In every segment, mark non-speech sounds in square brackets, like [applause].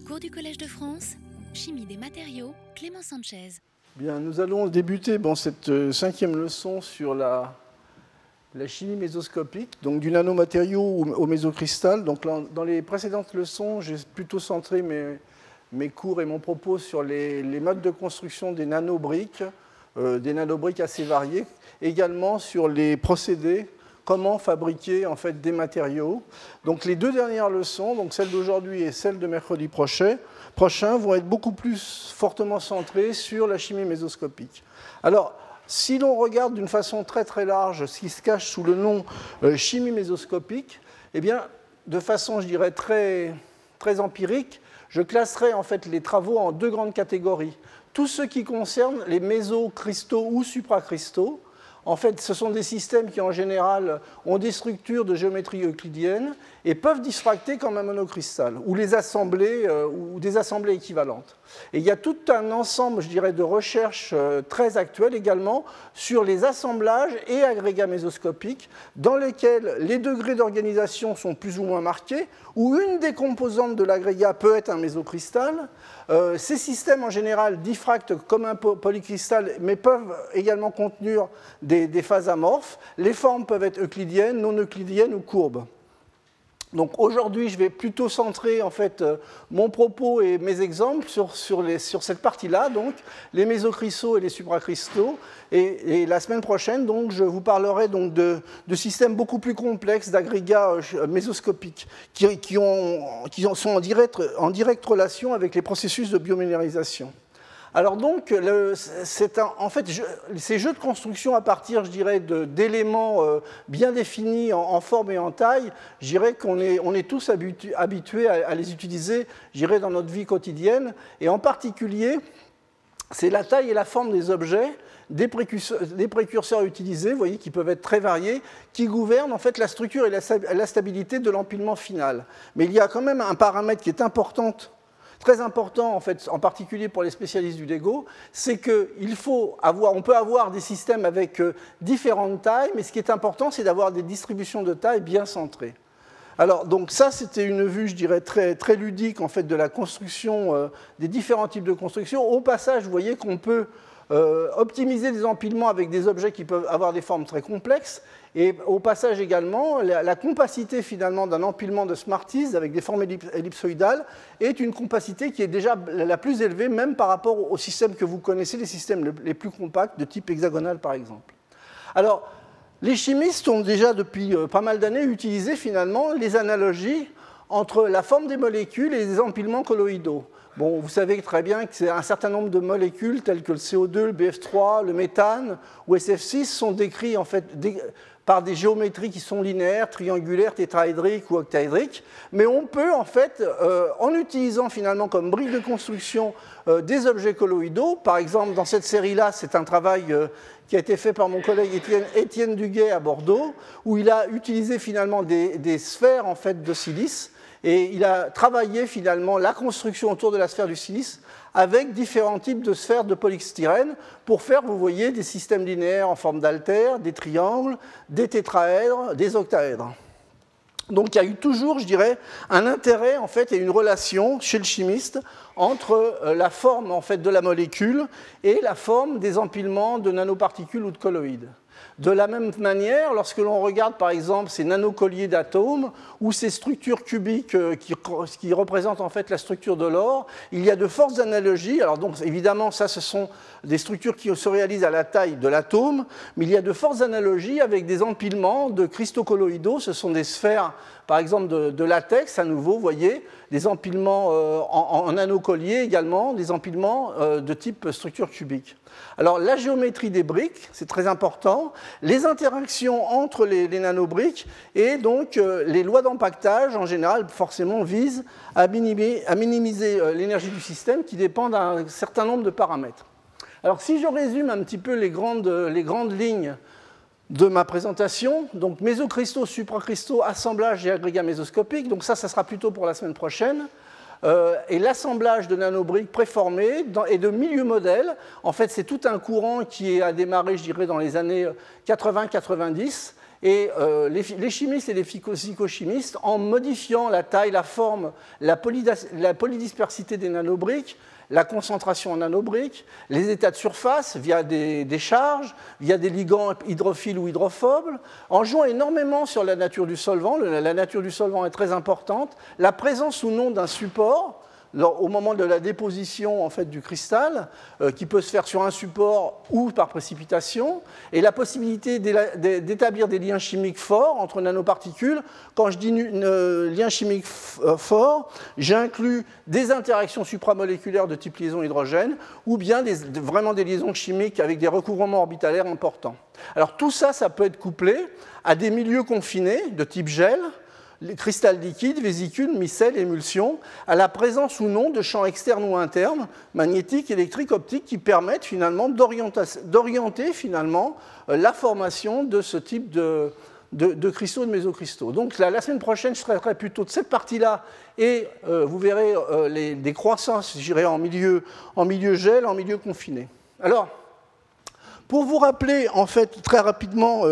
Cours du Collège de France, Chimie des matériaux, Clément Sanchez. Bien, nous allons débuter cette euh, cinquième leçon sur la, la chimie mésoscopique, donc du nanomatériau au, mésocristal. Donc, dans les précédentes leçons, j'ai plutôt centré mes, mes, cours et mon propos sur les, modes de construction des nanobriques, euh, des nanobriques assez variées, également sur les procédés comment fabriquer en fait des matériaux. Donc les deux dernières leçons, donc celle d'aujourd'hui et celle de mercredi prochain, prochain, vont être beaucoup plus fortement centrées sur la chimie mésoscopique. Alors, si l'on regarde d'une façon très très large ce qui se cache sous le nom euh, chimie mésoscopique, eh bien, de façon, je dirais, très, très empirique, je classerai en fait les travaux en deux grandes catégories. Tout ce qui concerne les mésocristaux ou supracristaux, en fait, ce sont des systèmes qui, en général, ont des structures de géométrie euclidienne et peuvent diffracter comme un monocristal, ou les assembler, euh, ou des assemblées équivalentes. Et il y a tout un ensemble, je dirais, de recherches euh, très actuelles également sur les assemblages et agrégats mésoscopiques, dans lesquels les degrés d'organisation sont plus ou moins marqués, où une des composantes de l'agrégat peut être un mésocristal. Euh, ces systèmes, en général, diffractent comme un polycristal, mais peuvent également contenir des, des phases amorphes. Les formes peuvent être euclidiennes, non euclidiennes ou courbes. Donc aujourd'hui, je vais plutôt centrer en fait euh, mon propos et mes exemples sur, sur, les, sur cette partie-là, donc les mésocristaux et les supracristaux. Et, la semaine prochaine, donc, je vous parlerai donc de, de systèmes beaucoup plus complexes d'agrégats euh, mésoscopiques qui, qui, ont, qui sont en directe, en relation avec les processus de biominéralisation. Alors donc, en fait, ces jeux de construction à partir, je dirais, d'éléments euh, bien définis en, forme et en taille, je dirais qu'on est, on est tous habitu, habitués à, les utiliser, je dirais, dans notre vie quotidienne. Et en particulier, c'est la taille et la forme des objets, des précurseurs, utilisés, vous voyez, qui peuvent être très variés, qui gouvernent en fait la structure et la stabilité de l'empilement final. Mais il y a quand même un paramètre qui est important très important, en, fait, en particulier pour les spécialistes du Lego, c'est qu'il faut avoir, on peut avoir des systèmes avec euh, différentes tailles, mais ce qui est important, c'est d'avoir des distributions de taille bien centrées. Alors, donc ça, c'était une vue, je dirais, très, très ludique, en fait, de la construction, euh, des différents types de construction. Au passage, vous voyez qu'on peut euh, optimiser des empilements avec des objets qui peuvent avoir des formes très complexes, et au passage également, la, compacité finalement d'un empilement de Smarties avec des formes ellipsoïdales est une compacité qui est déjà la plus élevée, même par rapport aux systèmes que vous connaissez, les systèmes les plus compacts, de type hexagonal par exemple. Alors, les chimistes ont déjà depuis euh, pas mal d'années utilisé finalement les analogies entre la forme des molécules et les empilements colloïdaux. Bon, vous savez très bien que un certain nombre de molécules telles que le CO2, le BF3, le méthane ou SF6 sont décrits en fait par des géométries qui sont linéaires, triangulaires, tétraédriques ou octaédriques, mais on peut en fait, euh, en utilisant finalement comme brique de construction euh, des objets colloïdaux, par exemple dans cette série-là, c'est un travail euh, qui a été fait par mon collègue Étienne, Étienne, Duguay à Bordeaux, où il a utilisé finalement des, des sphères en fait de silice, et il a travaillé finalement la construction autour de la sphère du silice avec différents types de sphères de polystyrène pour faire, vous voyez, des systèmes linéaires en forme d'altère, des triangles, des tétraèdres, des octaèdres. Donc il y a eu toujours, je dirais, un intérêt et une relation chez le chimiste entre euh, la forme en fait de la molécule et la forme des empilements de nanoparticules ou de colloïdes. De la même manière, lorsque l'on regarde par exemple ces nanocolliers d'atomes ou ces structures cubiques euh, qui, représentent en fait la structure de l'or, il y a de fortes analogies. Alors donc évidemment, ça ce sont des structures qui se réalisent à la taille de l'atome, mais il y a de fortes analogies avec des empilements de cristaux colloïdaux. Ce sont des sphères par exemple de, de, latex, à nouveau, vous voyez, des empilements euh, en, en nanocolliers également, des empilements euh, de type structure cubique. Alors la géométrie des briques, c'est très important, les interactions entre les, nanobriques et donc euh, les lois d'empaquetage en général forcément visent à, minimiser, euh, l'énergie du système qui dépend d'un certain nombre de paramètres. Alors si je résume un petit peu les grandes, les grandes lignes de ma présentation, donc mésocristaux, supracristaux, assemblage et agrégats mésoscopiques, donc ça, ça sera plutôt pour la semaine prochaine. Euh, et l'assemblage de nanobriques préformées et de milieux modèles. En fait, c'est tout un courant qui a démarré, je dirais, dans les années 80-90 Et euh, les, chimistes et les physicochimistes, en modifiant la taille, la forme, la, polydispersité des nanobriques, la concentration en nanobriques, les états de surface via des, charges, via des ligands hydrophiles ou hydrophobes, en jouant énormément sur la nature du solvant. La nature du solvant est très importante. La présence ou non d'un support, au moment de la déposition en fait, du cristal, euh, qui peut se faire sur un support ou par précipitation, et la possibilité d'établir des liens chimiques forts entre nanoparticules. Quand je dis euh, lien chimique euh, fort, j'inclus des interactions supramoléculaires de type liaison hydrogène, ou bien vraiment des liaisons chimiques avec des recouvrements orbitalaires importants. Alors tout ça, ça peut être couplé à des milieux confinés de type gel, cristal liquide, vésicule, micelle, émulsion, à la présence ou non de champs externes ou internes, magnétiques, électriques, optiques, qui permettent finalement d'orienter finalement euh, la formation de ce type de, cristaux, de mésocristaux. Donc la, semaine prochaine, je traiterai plutôt de cette partie-là et euh, vous verrez euh, les, des croissances, j'irai en milieu, en milieu gel, en milieu confiné. Alors, pour vous rappeler en fait très rapidement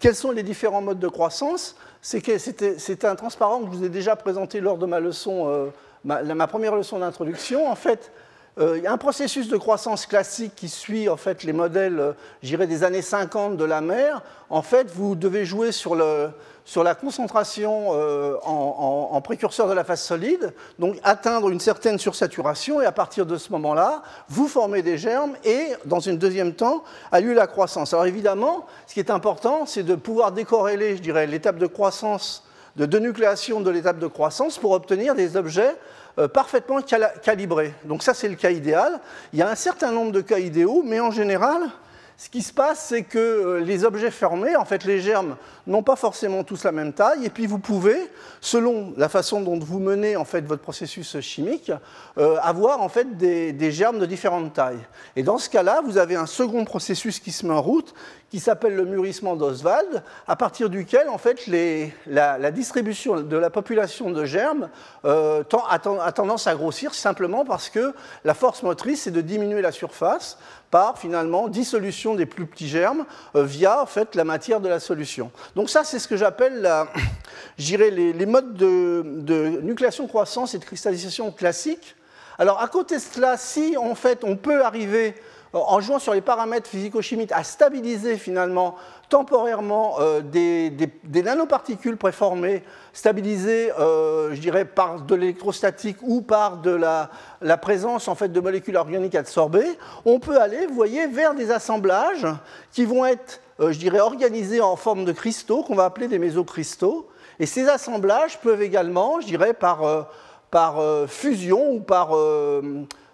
quels sont les différents modes de croissance, c'est un transparent que je vous ai déjà présenté lors de ma leçon, euh, ma, première leçon d'introduction. En fait, a un processus de croissance classique qui suit en fait les modèles, euh, des années 50 de la mer. En fait, vous devez jouer sur le, sur la concentration euh, en, précurseur de la phase solide, donc atteindre une certaine sursaturation, et à partir de ce moment-là, vous formez des germes, et dans un deuxième temps, a lieu la croissance. Alors évidemment, ce qui est important, c'est de pouvoir décorréler, je dirais, l'étape de croissance, de dénucléation de l'étape de croissance pour obtenir des objets euh, parfaitement calibrés. Donc ça, c'est le cas idéal. Il y a un certain nombre de cas idéaux, mais en général, ce qui se passe, c'est que euh, les objets fermés, en fait, les germes n'ont pas forcément tous la même taille, et puis vous pouvez, selon la façon dont vous menez votre processus chimique, euh, avoir en fait des, germes de différentes tailles. Et dans ce cas-là, vous avez un second processus qui se met en route, qui s'appelle le mûrissement d'Oswald, à partir duquel en fait la, distribution de la population de germes euh, a, tendance à grossir simplement parce que la force motrice c'est de diminuer la surface par finalement dissolution des plus petits germes euh, via en fait la matière de la solution. Donc ça c'est ce que j'appelle les, les, modes de, de nucléation-croissance et de cristallisation classiques. Alors à côté de cela, si en fait on peut arriver en jouant sur les paramètres physico-chimiques à stabiliser finalement temporairement euh, des, nanoparticules préformées, stabilisées, euh, je dirais, par de l'électrostatique ou par de la, présence en fait, de molécules organiques absorbées, on peut aller, vous voyez, vers des assemblages qui vont être, euh, je dirais, organisés en forme de cristaux, qu'on va appeler des mésocristaux. Et ces assemblages peuvent également, je dirais, par fusion ou par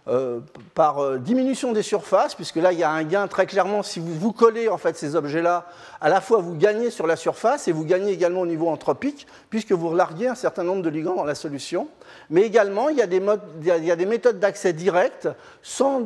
euh, par euh, diminution des surfaces, puisque là il y a un gain très clairement, si vous, collez en fait ces objets-là, à la fois vous gagnez sur la surface et vous gagnez également au niveau anthropique, puisque vous larguez un certain nombre de ligands dans la solution. Mais également, il y a des, méthodes d'accès direct sans,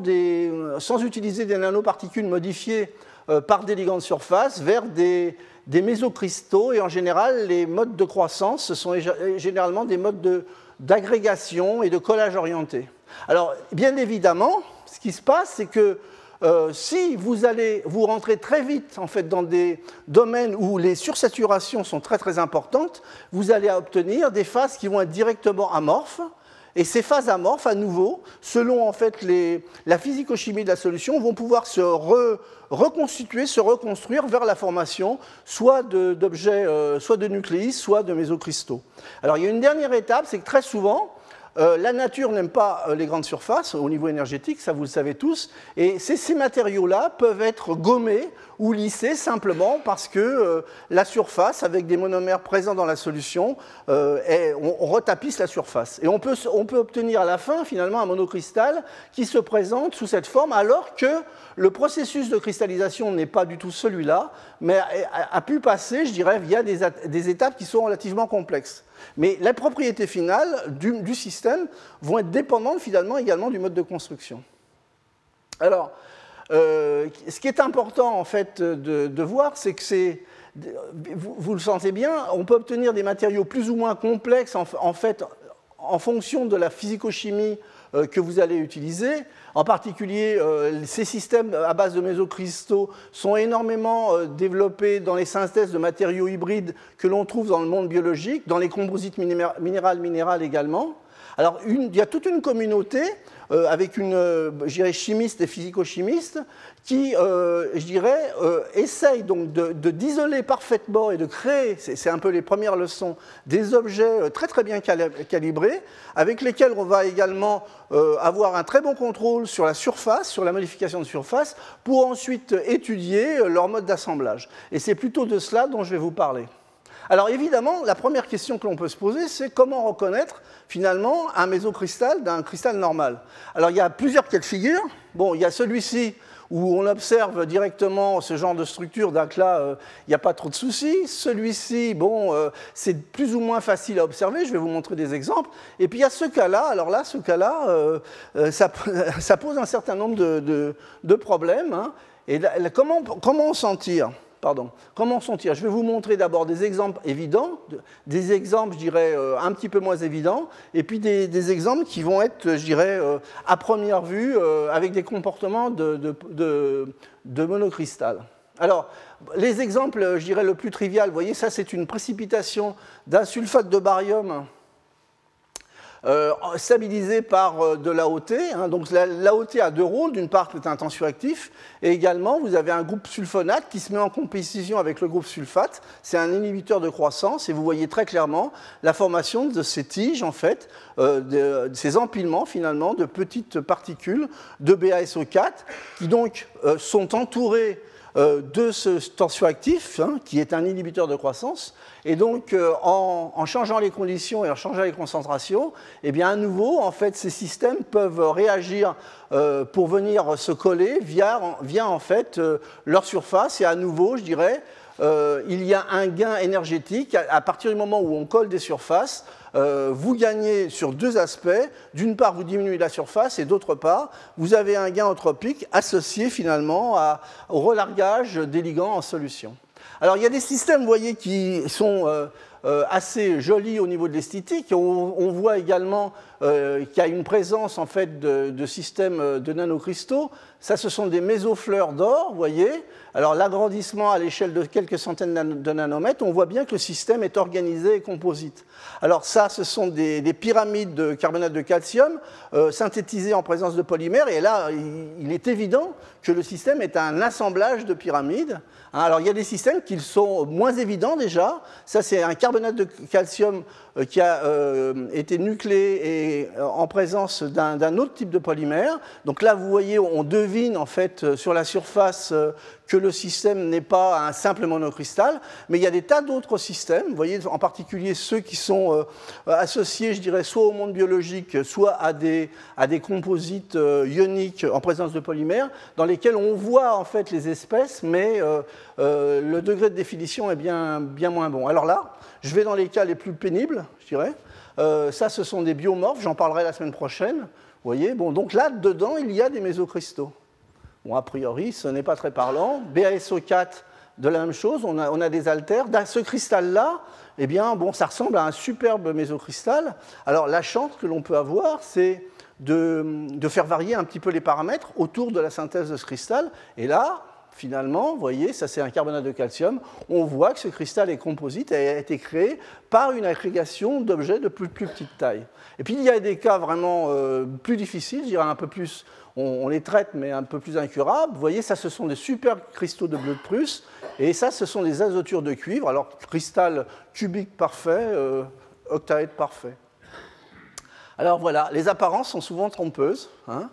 utiliser des nanoparticules modifiées euh, par des ligands de surface vers des, mésocristaux, et en général, les modes de croissance, ce sont généralement des modes d'agrégation et de collage orienté. Alors, bien évidemment, ce qui se passe, c'est que euh, si vous allez vous rentrer très vite en fait dans des domaines où les sursaturations sont très très importantes, vous allez obtenir des phases qui vont être directement amorphes. Et ces phases amorphes, à nouveau, selon en fait la physico-chimie de la solution, vont pouvoir se reconstituer, se reconstruire vers la formation soit d'objets, euh, soit de nucléis, soit de mésocristaux. Alors il y a une dernière étape, c'est que très souvent, euh, la nature n'aime pas euh, les grandes surfaces au niveau énergétique, ça vous le savez tous, et ces, matériaux-là peuvent être gommés ou lissés simplement parce que euh, la surface, avec des monomères présents dans la solution, on, retapisse la surface. Et on peut, obtenir à la fin finalement un monocristal qui se présente sous cette forme alors que le processus de cristallisation n'est pas du tout celui-là, mais a, pu passer, je dirais, via des étapes qui sont relativement complexes. Mais les propriétés finales du, système vont être dépendantes finalement également du mode de construction. Alors, euh, ce qui est important en fait de, voir, c'est que c'est, vous, le sentez bien, on peut obtenir des matériaux plus ou moins complexes en, fait en fonction de la physicochimie que vous allez utiliser. En particulier, euh, ces systèmes à base de mésocristaux sont énormément euh, développés dans les synthèses de matériaux hybrides que l'on trouve dans le monde biologique, dans les composites minérales minérales également. Alors, il y a toute une communauté avec une, je chimiste et physico-chimiste qui, euh, je dirais, euh, essaye donc de, d'isoler parfaitement et de créer, c'est, un peu les premières leçons, des objets euh, très très bien calibrés, avec lesquels on va également avoir un très bon contrôle sur la surface, sur la modification de surface, pour ensuite étudier leur mode d'assemblage. Et c'est plutôt de cela dont je vais vous parler. Alors évidemment, la première question que l'on peut se poser, c'est comment reconnaître finalement un mésocristal d'un cristal normal? Alors il y a plusieurs cas de figure. Bon, il y a celui-ci où on observe directement ce genre de structure, donc là, euh, il n'y a pas trop de soucis. Celui-ci, bon, euh, c'est plus ou moins facile à observer, je vais vous montrer des exemples. Et puis il y a ce cas-là, alors là, ce cas-là, euh, [laughs] ça, pose un certain nombre de, problèmes. Hein. Et comment, comment s'en tire Pardon. Comment sont-ils Je vais vous montrer d'abord des exemples évidents, des exemples, je dirais, euh, un petit peu moins évidents, et puis des, exemples qui vont être, je dirais, euh, à première vue, euh, avec des comportements de, de, monocristal. Alors, les exemples, je dirais, le plus trivial, vous voyez, ça c'est une précipitation d'un sulfate de barium stabilisé par euh, de l'AOT. Hein. donc l'AOT a deux rôles. D'une part, c'est un tensioactif, et également, vous avez un groupe sulfonate qui se met en compétition avec le groupe sulfate. C'est un inhibiteur de croissance, et vous voyez très clairement la formation de ces tiges, en fait, euh, de, ces empilements, finalement, de petites particules de BASO4, qui donc sont entourées de ce tensioactif, hein, qui est un inhibiteur de croissance, et donc, euh, en, changeant les conditions et en changeant les concentrations, eh bien, à nouveau, en fait, ces systèmes peuvent réagir euh, pour venir se coller via, en fait euh, leur surface. Et à nouveau, je dirais, il y a un gain énergétique à, partir du moment où on colle des surfaces. Vous gagnez sur deux aspects. D'une part, vous diminuez la surface et d'autre part, vous avez un gain entropique associé finalement au relargage des ligands en solution. Alors il y a des systèmes, vous voyez, qui sont euh, euh, assez jolis au niveau de l'esthétique. On, voit également euh, qu'il y a une présence en fait de, systèmes de nanocristaux. Ça, ce sont des mésofleurs d'or, vous voyez. Alors l'agrandissement à l'échelle de quelques centaines de nanomètres, on voit bien que le système est organisé et composite. Alors ça, ce sont des, pyramides de carbonate de calcium synthétisées en présence de polymères. Et là, il est évident que le système est un assemblage de pyramides. Hein, alors il y a des systèmes qui sont moins évidents déjà. Ça c'est un carbonate de calcium euh, qui a euh, été nucléé et euh, en présence d'un autre type de polymère. Donc là vous voyez, on devine en fait sur la surface que le système n'est pas un simple monocristal, mais il y a des tas d'autres systèmes, vous voyez, en particulier ceux qui sont associés, je dirais, soit au monde biologique, soit à des, à des composites ioniques en présence de polymères, dans lesquels on voit en fait les espèces, mais euh, le degré de définition est bien, bien moins bon. Alors là, je vais dans les cas les plus pénibles, je dirais. Euh, ça, ce sont des biomorphes, j'en parlerai la semaine prochaine. Vous voyez, bon, donc là, dedans, il y a des mésocristaux. Bon, a priori, ce n'est pas très parlant. BASO4, de la même chose, on a, on a des altères. Dans ce cristal-là, eh bien, bon, ça ressemble à un superbe mésocristal. Alors, la chance que l'on peut avoir, c'est de, de, faire varier un petit peu les paramètres autour de la synthèse de ce cristal. Et là, finalement, vous voyez, ça c'est un carbonate de calcium, on voit que ce cristal est composite et a été créé par une agrégation d'objets de plus, petite taille. Et puis il y a des cas vraiment euh, plus difficiles, je un peu plus, on, les traite mais un peu plus incurables. Vous voyez, ça ce sont des super cristaux de bleu de Prusse et ça ce sont des azotures de cuivre, alors cristal cubique parfait, euh, octaèdre parfait. Alors voilà, les apparences sont souvent trompeuses. Hein.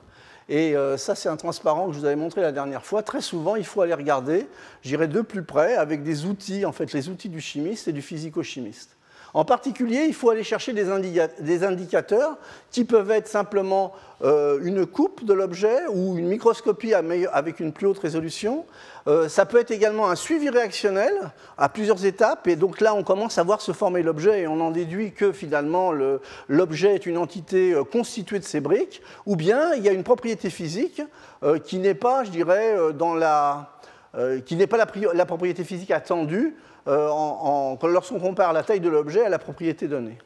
Et euh, ça, c'est un transparent que je vous avais montré la dernière fois. Très souvent, il faut aller regarder, j'irai de plus près, avec des outils, en fait, les outils du chimiste et du physico-chimiste. En particulier, il faut aller chercher des, indicateurs qui peuvent être simplement euh, une coupe de l'objet ou une microscopie avec une plus haute résolution. Euh, ça peut être également un suivi réactionnel à plusieurs étapes. Et donc là, on commence à voir se former l'objet et on en déduit que finalement l'objet est une entité euh, constituée de ces briques. Ou bien il y a une propriété physique qui n'est pas, je dirais, dans la, qui n'est pas la propriété physique attendue euh, lorsqu'on compare la taille de l'objet à la propriété donnée.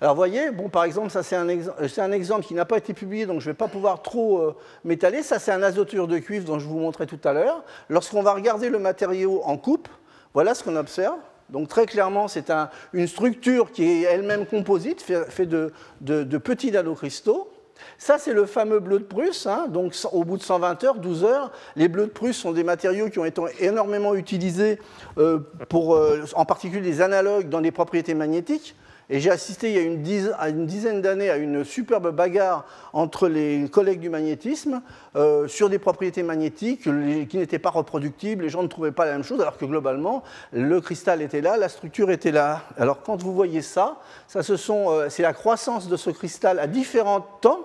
Alors vous voyez, bon, par exemple, ça c'est un, un, exemple qui n'a pas été publié, donc je ne vais pas pouvoir trop euh, m'étaler. Ça c'est un azoture de cuivre dont je vous montrais tout à l'heure. Lorsqu'on va regarder le matériau en coupe, voilà ce qu'on observe. Donc très clairement, c'est un, une structure qui est elle-même composite, faite fait de, de, de petits nanocristaux. Ça, c'est le fameux bleu de Prusse. Hein. donc, au bout de 120 heures, 12 heures, les bleus de Prusse sont des matériaux qui ont été énormément utilisés, euh, pour, euh, en particulier des analogues, dans des propriétés magnétiques. Et j'ai assisté il y a une dizaine, d'années à une superbe bagarre entre les collègues du magnétisme euh, sur des propriétés magnétiques qui n'étaient pas reproductibles. Les gens ne trouvaient pas la même chose, alors que globalement, le cristal était là, la structure était là. Alors quand vous voyez ça, ça c'est la croissance de ce cristal à différents temps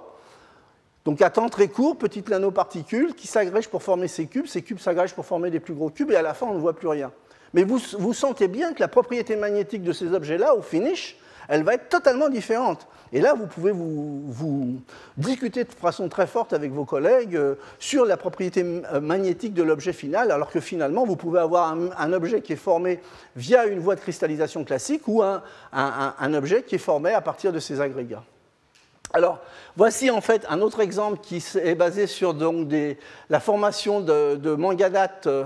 donc à temps très court, petites nanoparticules qui s'agrègent pour former ces cubes, ces cubes s'agrègent pour former des plus gros cubes, et à la fin, on ne voit plus rien. Mais vous, vous sentez bien que la propriété magnétique de ces objets-là, au finish, elle va être totalement différente. Et là, vous pouvez vous, discuter de façon très forte avec vos collègues euh, sur la propriété euh, magnétique de l'objet final, alors que finalement, vous pouvez avoir un, objet qui est formé via une voie de cristallisation classique ou un, objet qui est formé à partir de ces agrégats. Alors, voici en fait un autre exemple qui est basé sur la formation de, de, manganates euh,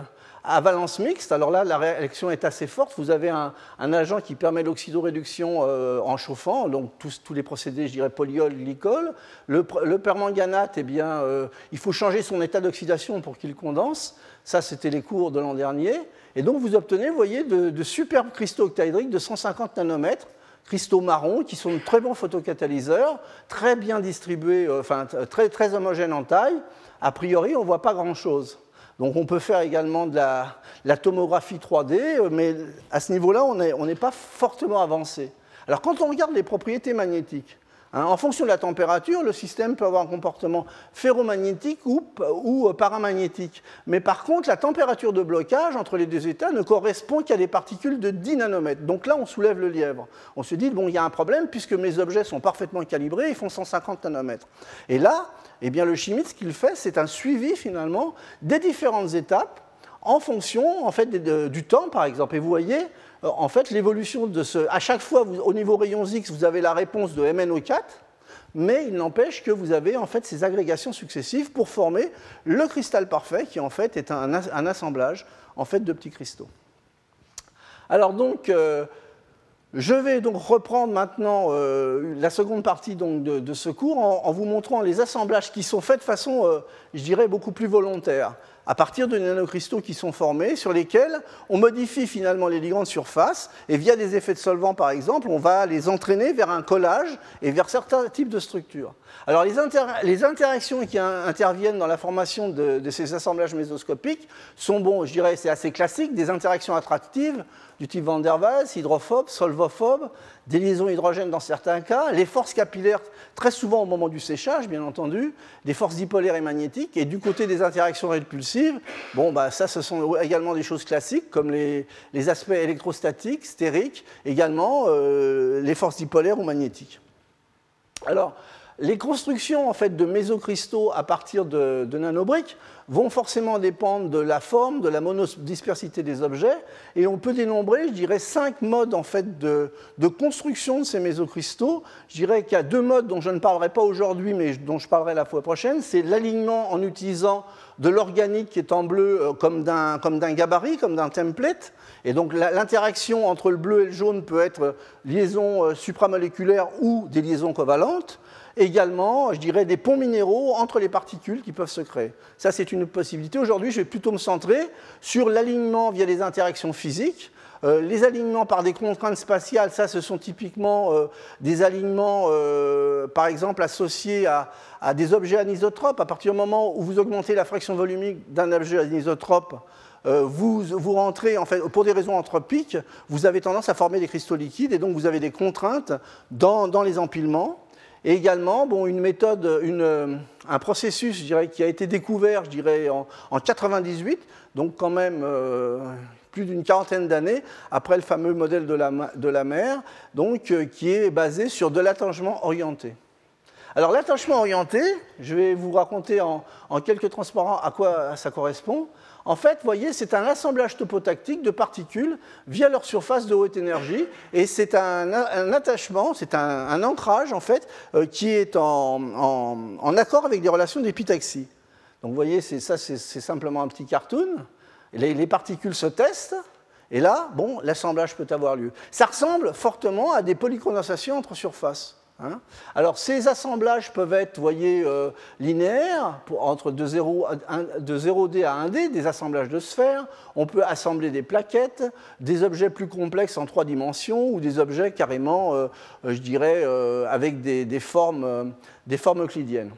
à valence mixte. Alors là, la réaction est assez forte. Vous avez un, agent qui permet l'oxydoréduction euh, en chauffant, donc tous, les procédés, je dirais, polyol, glycol. Le, permanganate, eh bien, euh, il faut changer son état d'oxydation pour qu'il condense. Ça, c'était les cours de l'an dernier. Et donc, vous obtenez, vous voyez, de, superbes cristaux octaédriques de 150 nanomètres cristaux marrons qui sont de très bons photocatalyseurs, très bien distribués, euh, enfin très, très homogènes en taille. A priori, on ne voit pas grand-chose. Donc on peut faire également de la, tomographie 3D, euh, mais à ce niveau-là, on n'est pas fortement avancé. Alors quand on regarde les propriétés magnétiques, Hein, en fonction de la température, le système peut avoir un comportement ferromagnétique ou, ou, euh, paramagnétique. Mais par contre, la température de blocage entre les deux états ne correspond qu'à des particules de 10 nanomètres. Donc là, on soulève le lièvre. On se dit, bon, il y a un problème puisque mes objets sont parfaitement calibrés, ils font 150 nanomètres. Et là, eh bien, le chimiste, ce qu'il fait, c'est un suivi finalement des différentes étapes en fonction du temps, par exemple. Et vous voyez, euh, en fait, l'évolution de ce. À chaque fois, au niveau rayons X, vous avez la réponse de MnO4, mais il n'empêche que vous avez en fait ces agrégations successives pour former le cristal parfait, qui en fait est un, assemblage en fait de petits cristaux. Alors donc. Euh, je vais donc reprendre maintenant euh, la seconde partie de, ce cours en, vous montrant les assemblages qui sont faits de façon, je dirais, beaucoup plus volontaire à partir de nanocristaux qui sont formés, sur lesquels on modifie finalement les ligands de surface, et via des effets de solvant par exemple, on va les entraîner vers un collage et vers certains types de structures. Alors les, interactions qui interviennent dans la formation de, ces assemblages mésoscopiques sont, bon, je dirais, c'est assez classique, des interactions attractives du type Van der Waals, hydrophobe, solvophobe, des liaisons hydrogènes dans certains cas, les forces capillaires très souvent au moment du séchage, bien entendu, des forces dipolaires et magnétiques, et du côté des interactions répulsives, bon, bah, ça, ce sont également des choses classiques, comme les, aspects électrostatiques, stériques, également euh, les forces dipolaires ou magnétiques. Alors, les constructions en fait, de mésocristaux à partir de, nanobriques vont forcément dépendre de la forme, de la monodispersité des objets, et on peut dénombrer, je dirais, cinq modes en fait, de, construction de ces mésocristaux. Je dirais qu'il y a deux modes dont je ne parlerai pas aujourd'hui, mais dont je parlerai la fois prochaine. C'est l'alignement en utilisant de l'organique qui est en bleu euh, comme d'un gabarit, comme d'un template. Et donc l'interaction entre le bleu et le jaune peut être liaison euh, supramoléculaire ou des liaisons covalentes également, je dirais, des ponts minéraux entre les particules qui peuvent se créer. Ça, c'est une possibilité. Aujourd'hui, je vais plutôt me centrer sur l'alignement via des interactions physiques. Euh, les alignements par des contraintes spatiales, ça, ce sont typiquement euh, des alignements, euh, par exemple, associés à, des objets anisotropes. À partir du moment où vous augmentez la fraction volumique d'un objet anisotrope, vous, vous, rentrez, en fait, pour des raisons anthropiques, vous avez tendance à former des cristaux liquides et donc vous avez des contraintes dans, dans les empilements. Et également, bon, une méthode, euh, un processus, je dirais, qui a été découvert, je dirais, en, 1998, donc quand même euh, plus d'une quarantaine d'années après le fameux modèle de la, mer, donc, euh, qui est basé sur de l'attangement orienté. Alors l'attachement orienté, je vais vous raconter en, quelques transparents à quoi ça correspond. En fait, vous voyez, c'est un assemblage topotactique de particules via leur surface de haute énergie, et c'est un, attachement, c'est un, ancrage en fait, euh, qui est en, accord avec des relations d'épitaxie. Donc vous voyez, ça c'est simplement un petit cartoon. Les, les particules se testent, et là, bon, l'assemblage peut avoir lieu. Ça ressemble fortement à des polycondensations entre surfaces. Hein. Alors ces assemblages peuvent être, voyez, euh, linéaires, entre de 0, d à 1D, des assemblages de sphères. On peut assembler des plaquettes, des objets plus complexes en trois dimensions ou des objets carrément, euh, je dirais, euh, avec des, formes, des formes euclidiennes.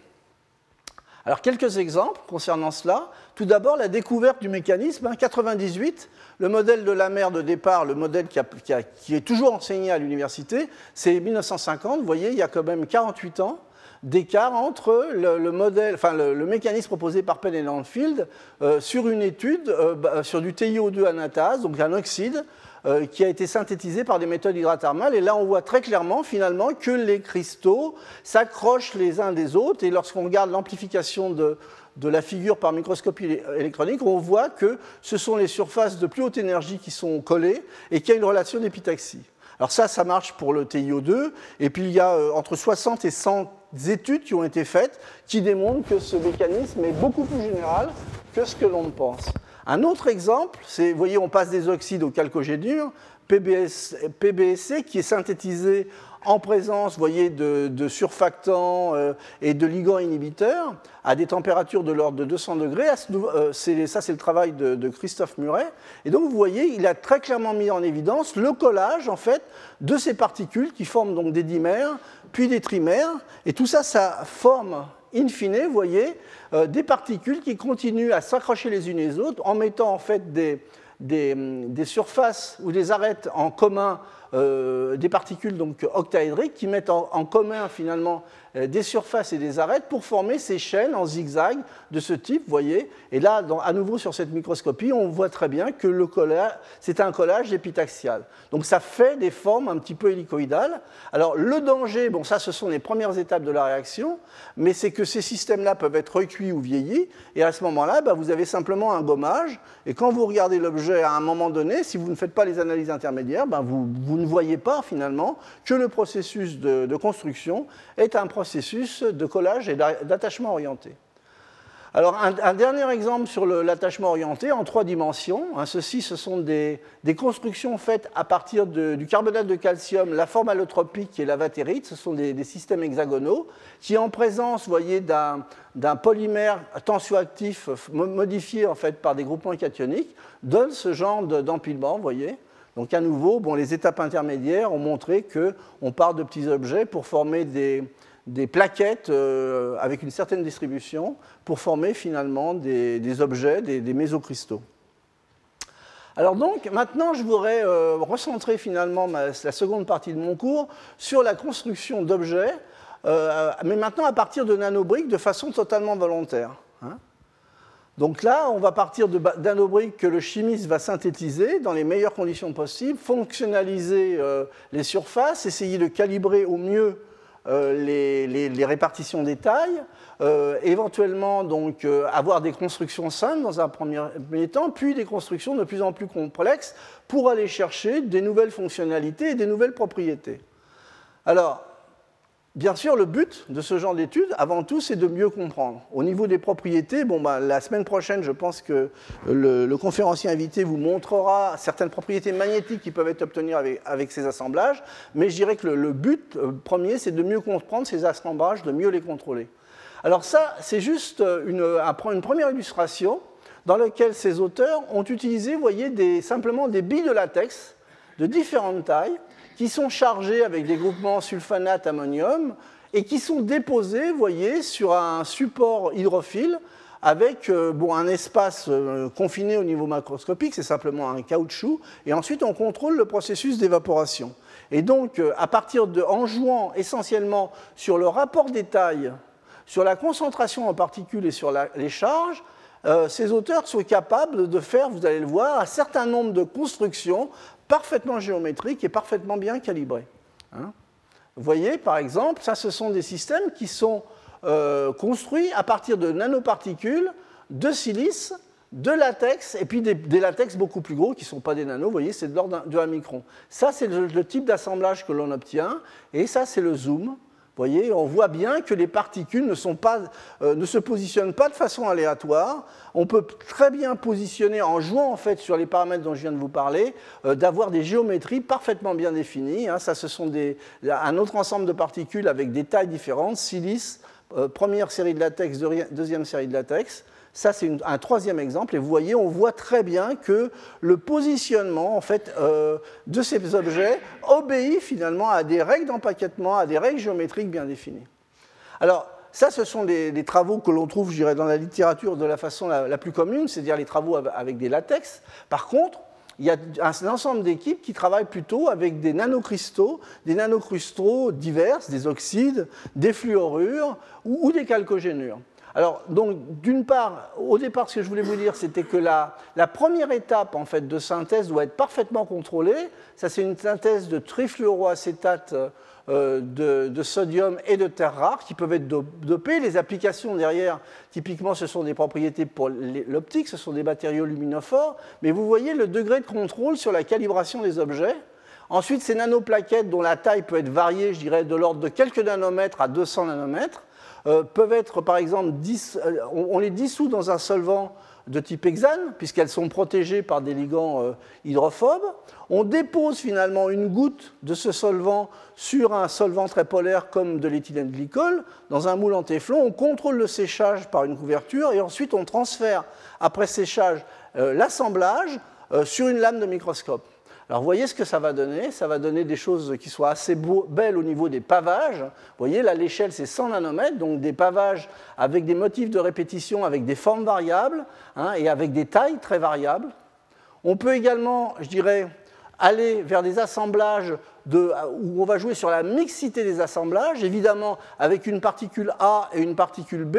Alors quelques exemples concernant cela. Tout d'abord, la découverte du mécanisme. En 98, le modèle de la mer de départ, le modèle qui, est toujours enseigné à l'université, c'est 1950. Vous voyez, il y a quand même 48 ans d'écart entre le, modèle, le, mécanisme proposé par Penn et Landfield euh, sur une étude euh, bah, sur du TiO2 anatase, donc un oxyde, euh, qui a été synthétisé par des méthodes hydrothermales. Et là, on voit très clairement, finalement, que les cristaux s'accrochent les uns des autres. Et lorsqu'on regarde l'amplification de, de la figure par microscopie électronique, on voit que ce sont les surfaces de plus haute énergie qui sont collées et qu'il y a une relation d'épitaxie. Alors ça, ça marche pour le TiO2, et puis il y a euh, entre 60 et 100 études qui ont été faites qui démontrent que ce mécanisme est beaucoup plus général que ce que l'on pense. Un autre exemple, c'est, vous voyez, on passe des oxydes au chalcogénure, PBSC qui est synthétisé en présence voyez, de, surfactants euh, et de ligands inhibiteurs à des températures de l'ordre de 200 degrés. Euh, ça, c'est le travail de, Christophe Muret. Et donc, vous voyez, il a très clairement mis en évidence le collage, en fait, de ces particules qui forment donc des dimères, puis des trimères. Et tout ça, ça forme, in fine, voyez, euh, des particules qui continuent à s'accrocher les unes les autres en mettant, en fait, des, des surfaces ou des arêtes en commun des particules donc octaédriques qui mettent en, commun finalement euh, des surfaces et des arêtes pour former ces chaînes en zigzag de ce type, vous voyez. Et là, à nouveau sur cette microscopie, on voit très bien que le c'est un collage épitaxial. Donc ça fait des formes un petit peu hélicoïdales. Alors le danger, bon ça ce sont les premières étapes de la réaction, mais c'est que ces systèmes-là peuvent être recuits ou vieillis, et à ce moment-là, bah, vous avez simplement un gommage, et quand vous regardez l'objet à un moment donné, si vous ne faites pas les analyses intermédiaires, bah, vous, vous ne voyez pas finalement que le processus de, construction est un processus de collage et d'attachement orienté. Alors, un, dernier exemple sur l'attachement orienté en trois dimensions. Hein, ceci, ce sont des, constructions faites à partir du carbonate de calcium, la forme allotropique et la vatérite. Ce sont des, systèmes hexagonaux qui, en présence, voyez, d'un polymère tensioactif modifié en fait par des groupements cationiques, donnent ce genre d'empilement, voyez. Donc à nouveau, bon, les étapes intermédiaires ont montré qu'on part de petits objets pour former des, plaquettes euh, avec une certaine distribution, pour former finalement des, objets, des, mésocristaux. Alors donc, maintenant, je voudrais euh, recentrer finalement la seconde partie de mon cours sur la construction d'objets, euh, mais maintenant à partir de nanobriques de façon totalement volontaire. Hein. Donc là, on va partir d'anobriques que le chimiste va synthétiser dans les meilleures conditions possibles, fonctionnaliser les surfaces, essayer de calibrer au mieux euh, les, répartitions des tailles, euh, éventuellement donc avoir des constructions simples dans un premier temps, puis des constructions de plus en plus complexes pour aller chercher des nouvelles fonctionnalités et des nouvelles propriétés. Alors, Bien sûr, le but de ce genre d'études, avant tout, c'est de mieux comprendre. Au niveau des propriétés, bah, la semaine prochaine, je pense que le, conférencier invité vous montrera certaines propriétés magnétiques qui peuvent être obtenues avec, ces assemblages, mais je dirais que le, but euh, premier, c'est de mieux comprendre ces assemblages, de mieux les contrôler. Alors ça, c'est juste une, une, première illustration dans laquelle ces auteurs ont utilisé, voyez, simplement des billes de latex de différentes tailles qui sont chargés avec des groupements sulfanate ammonium et qui sont déposés, vous voyez, sur un support hydrophile avec euh, un espace euh, confiné au niveau macroscopique, c'est simplement un caoutchouc, et ensuite on contrôle le processus d'évaporation. Et donc, euh, à partir de, en jouant essentiellement sur le rapport des tailles, sur la concentration en particules et sur les charges, ces auteurs sont capables de faire, vous allez le voir, un certain nombre de constructions parfaitement géométrique et parfaitement bien calibré. Hein. Vous voyez, par exemple, ça, ce sont des systèmes qui sont euh, construits à partir de nanoparticules de silice, de latex, et puis des, latex beaucoup plus gros qui ne sont pas des nanos, vous voyez, c'est de l'ordre de 1 micron. Ça, c'est le, type d'assemblage que l'on obtient, et ça, c'est le zoom. Voyez, on voit bien que les particules ne, euh, ne, se positionnent pas de façon aléatoire. On peut très bien positionner, en jouant en fait sur les paramètres dont je viens de vous parler, euh, d'avoir des géométries parfaitement bien définies. Hein. Ça, ce sont un autre ensemble de particules avec des tailles différentes, silice, euh, première série de latex, deuxième série de latex. Ça, c'est un troisième exemple. Et vous voyez, on voit très bien que le positionnement en fait, euh, de ces objets obéit finalement à des règles d'empaquetement, à des règles géométriques bien définies. Alors, ça, ce sont les, travaux que l'on trouve, je dirais, dans la littérature de la façon la, plus commune, c'est-à-dire les travaux avec des latex. Par contre, il y a un ensemble d'équipes qui travaillent plutôt avec des nanocristaux, des nanocristaux divers, des oxydes, des fluorures ou des chalcogénures. Alors, donc, d'une part, au départ, ce que je voulais vous dire, c'était que la, première étape en fait, de synthèse doit être parfaitement contrôlée. Ça, c'est une synthèse de trifluoroacétate euh, de, sodium et de terres rares qui peuvent être dopées. Les applications derrière, typiquement, ce sont des propriétés pour l'optique, ce sont des matériaux luminophores. Mais vous voyez le degré de contrôle sur la calibration des objets. Ensuite, ces nanoplaquettes dont la taille peut être variée, je dirais, de l'ordre de quelques nanomètres à 200 nanomètres. Euh, peuvent être, par exemple, euh, on, les dissout dans un solvant de type hexane, puisqu'elles sont protégées par des ligands euh, hydrophobes. On dépose finalement une goutte de ce solvant sur un solvant très polaire comme de l'éthylène glycol dans un moule en téflon. On contrôle le séchage par une couverture et ensuite on transfère, après séchage, l'assemblage sur une lame de microscope. Alors vous voyez ce que ça va donner Ça va donner des choses qui soient assez belles au niveau des pavages. Vous voyez, là l'échelle c'est 100 nanomètres, donc des pavages avec des motifs de répétition, avec des formes variables hein, et avec des tailles très variables. On peut également, je dirais, aller vers des assemblages où on va jouer sur la mixité des assemblages, évidemment avec une particule A et une particule B,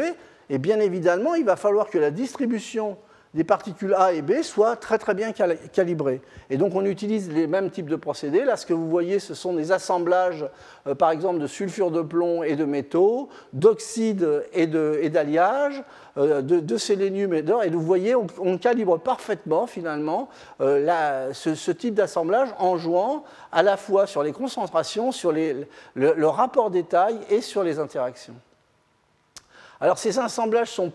et bien évidemment il va falloir que la distribution des particules A et B soient très bien calibrées. Et donc on utilise les mêmes types de procédés. Là, ce que vous voyez, ce sont des assemblages, euh, par exemple, de sulfure de plomb et de métaux, d'oxyde et d'alliage, euh, de, sélénium et d'or. Et vous voyez, on, calibre parfaitement, finalement, euh, ce, type d'assemblage en jouant à la fois sur les concentrations, sur le rapport des tailles et sur les interactions. Alors ces assemblages sont,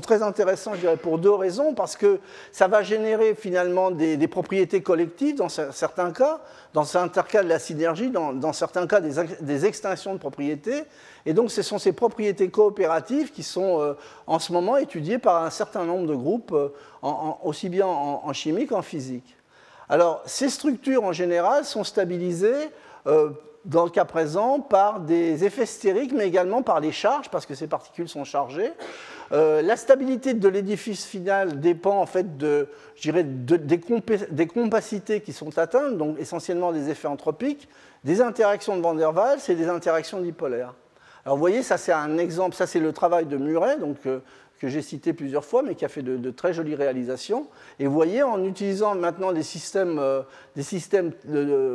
très intéressants, je dirais, pour deux raisons, parce que ça va générer finalement des, propriétés collectives dans certains cas, dans certains cas de la synergie, dans, certains cas des, extinctions de propriétés, et donc ce sont ces propriétés coopératives qui sont euh, en ce moment étudiées par un certain nombre de groupes, euh, aussi bien en, chimie qu'en physique. Alors ces structures en général sont stabilisées euh, dans le cas présent, par des effets stériques, mais également par les charges, parce que ces particules sont chargées. Euh, la stabilité de l'édifice final dépend en fait de, dirais, des, des, compacités qui sont atteintes, donc essentiellement des effets anthropiques, des interactions de Van der Waals et des interactions dipolaires. Alors vous voyez, ça c'est un exemple, ça c'est le travail de Murray, donc euh, que j'ai cité plusieurs fois, mais qui a fait de, très jolies réalisations. Et vous voyez, en utilisant maintenant des systèmes, euh, des systèmes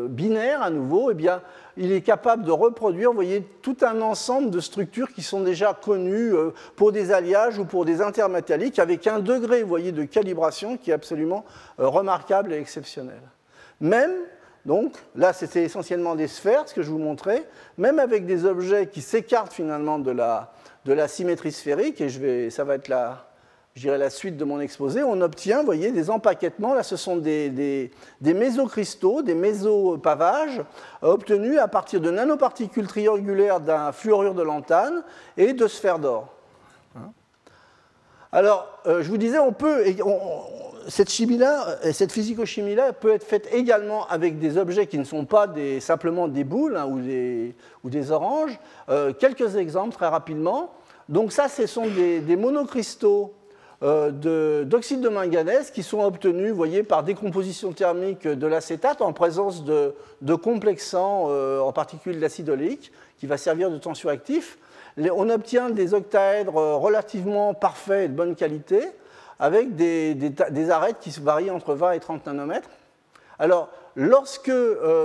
binaires à nouveau, eh bien, il est capable de reproduire, voyez, tout un ensemble de structures qui sont déjà connues euh, pour des alliages ou pour des intermétalliques, avec un degré, voyez, de calibration qui est absolument euh, remarquable et exceptionnel. Même donc là, c'était essentiellement des sphères, ce que je vous montrais, même avec des objets qui s'écartent finalement de la, de la symétrie sphérique, et je vais, ça va être la, la suite de mon exposé, on obtient, voyez, des empaquetements. Là, ce sont des, des, des mésocristaux, des mésopavages, euh, obtenus à partir de nanoparticules triangulaires d'un fluorure de lantane et de sphères d'or. Alors, euh, je vous disais, on peut, cette chimie-là, euh, cette physico-chimie-là peut être faite également avec des objets qui ne sont pas simplement des boules hein, ou, des, ou, des, oranges. quelques exemples très rapidement. Donc ça, ce sont des, monocristaux euh, d'oxyde de, manganèse qui sont obtenus voyez, par décomposition thermique de l'acétate en présence de, complexants, euh, en particulier l'acide oléique, qui va servir de tensioactif. on obtient des octaèdres relativement parfaits et de bonne qualité, avec des, des, arêtes qui varient entre 20 et 30 nanomètres. Alors, lorsque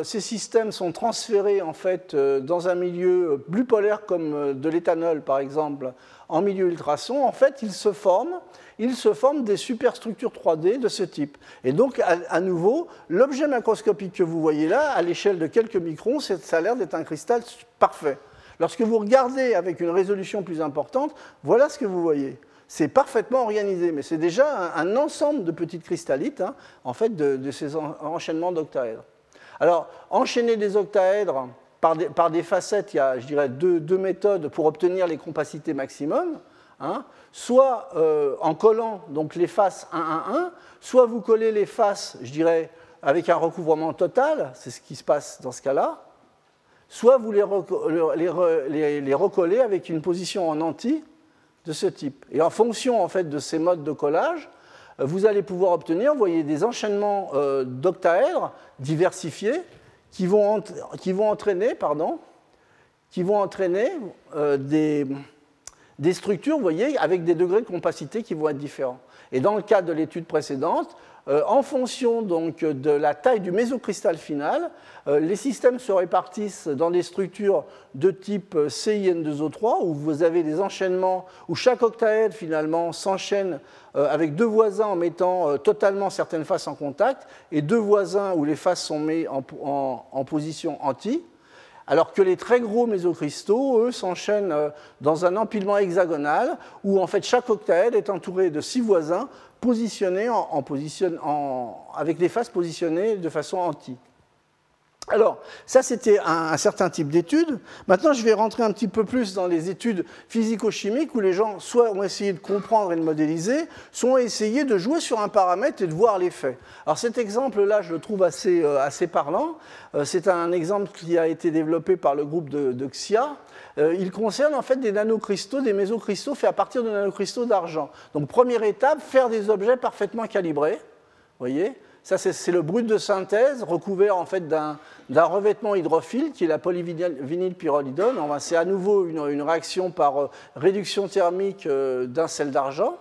ces systèmes sont transférés en fait dans un milieu plus polaire comme de l'éthanol par exemple, en milieu ultrason, en fait, ils se forment il se forment des superstructures 3D de ce type. Et donc, à, nouveau, l'objet macroscopique que vous voyez là, à l'échelle de quelques microns, ça a l'air d'être un cristal parfait. Lorsque vous regardez avec une résolution plus importante, voilà ce que vous voyez. C'est parfaitement organisé, mais c'est déjà un, ensemble de petites cristallites, hein, en fait, de, ces enchaînements d'octaèdres. Alors, enchaîner des octaèdres par des, facettes, il y a, je dirais, deux, méthodes pour obtenir les compacités maximum. Hein, soit euh, en collant donc les faces 1, 1, 1, soit vous collez les faces, je dirais, avec un recouvrement total, c'est ce qui se passe dans ce cas-là, soit vous les, recollez avec une position en anti de ce type. Et en fonction en fait de ces modes de collage, euh, vous allez pouvoir obtenir, voyez, des enchaînements euh, d'octaèdres diversifiés qui vont, qui vont entraîner, pardon, qui vont entraîner des, des structures, voyez, avec des degrés de compacité qui vont être différents. Et dans le cas de l'étude précédente, euh, en fonction donc de la taille du mésocristal final, euh, les systèmes se répartissent dans des structures de type CIN2O3 où vous avez des enchaînements où chaque octaèdre finalement s'enchaîne euh, avec deux voisins en mettant totalement certaines faces en contact et deux voisins où les faces sont mises en position anti. Alors que les très gros mésocristaux, eux, s'enchaînent dans un empilement hexagonal où en fait chaque octaèdre est entouré de six voisins positionnés avec des faces positionnées de façon anti. Alors, ça, c'était un, certain type d'études. Maintenant, je vais rentrer un petit peu plus dans les études physico-chimiques où les gens soit ont essayé de comprendre et de modéliser, soit ont essayé de jouer sur un paramètre et de voir l'effet. Alors, cet exemple-là, je le trouve assez, euh, assez parlant. Euh, c'est un exemple qui a été développé par le groupe de, de XIA. Euh, il concerne en fait des nanocristaux, des mésocristaux faits à partir de nanocristaux d'argent. Donc, première étape, faire des objets parfaitement calibrés. Vous voyez? Ça, c'est le brut de synthèse recouvert en fait d'un revêtement hydrophile qui est la polyvinylpyrrolidone. C'est à nouveau une, réaction par euh, réduction thermique euh, d'un sel d'argent.